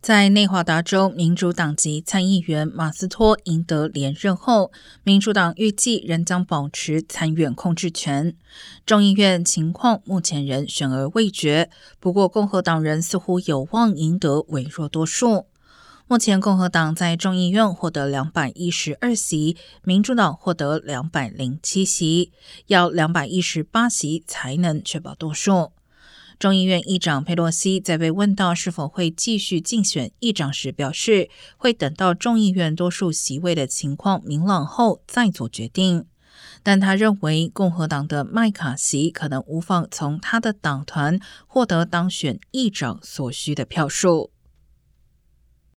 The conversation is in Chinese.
在内华达州民主党籍参议员马斯托赢得连任后，民主党预计仍将保持参院控制权。众议院情况目前仍悬而未决，不过共和党人似乎有望赢得微弱多数。目前共和党在众议院获得两百一十二席，民主党获得两百零七席，要两百一十八席才能确保多数。众议院议长佩洛西在被问到是否会继续竞选议长时，表示会等到众议院多数席位的情况明朗后再做决定。但他认为共和党的麦卡锡可能无法从他的党团获得当选议长所需的票数。